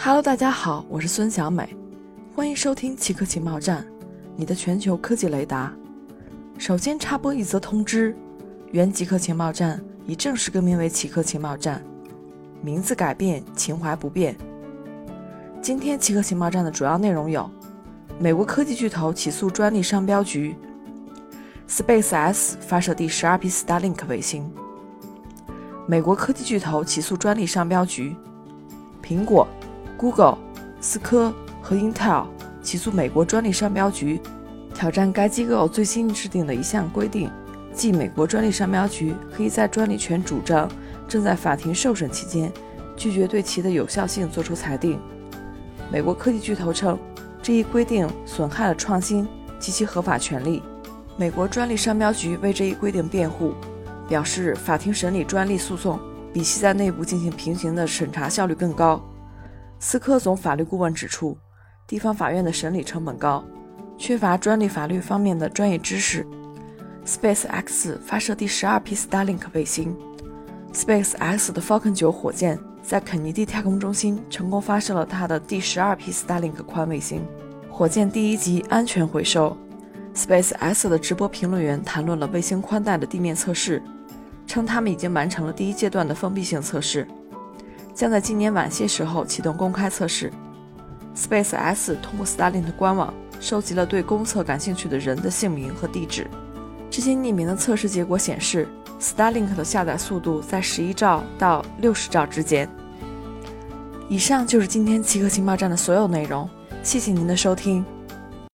Hello，大家好，我是孙小美，欢迎收听奇科情报站，你的全球科技雷达。首先插播一则通知：原极客情报站已正式更名为奇科情报站，名字改变，情怀不变。今天奇科情报站的主要内容有：美国科技巨头起诉专利商标局；SpaceX 发射第十二批 Starlink 卫星；美国科技巨头起诉专利商标局；苹果。Google、思科和 Intel 起诉美国专利商标局，挑战该机构最新制定的一项规定，即美国专利商标局可以在专利权主张正在法庭受审期间，拒绝对其的有效性作出裁定。美国科技巨头称，这一规定损害了创新及其合法权利。美国专利商标局为这一规定辩护，表示法庭审理专利诉讼比其在内部进行平行的审查效率更高。思科总法律顾问指出，地方法院的审理成本高，缺乏专利法律方面的专业知识。SpaceX 发射第十二批 Starlink 卫星。SpaceX 的 Falcon 9火箭在肯尼迪太空中心成功发射了它的第十二批 Starlink 宽卫星。火箭第一级安全回收。SpaceX 的直播评论员谈论了卫星宽带的地面测试，称他们已经完成了第一阶段的封闭性测试。将在今年晚些时候启动公开测试。SpaceX 通过 Starlink 官网收集了对公测感兴趣的人的姓名和地址。这些匿名的测试结果显示，Starlink 的下载速度在十一兆到六十兆之间。以上就是今天奇客情报站的所有内容，谢谢您的收听。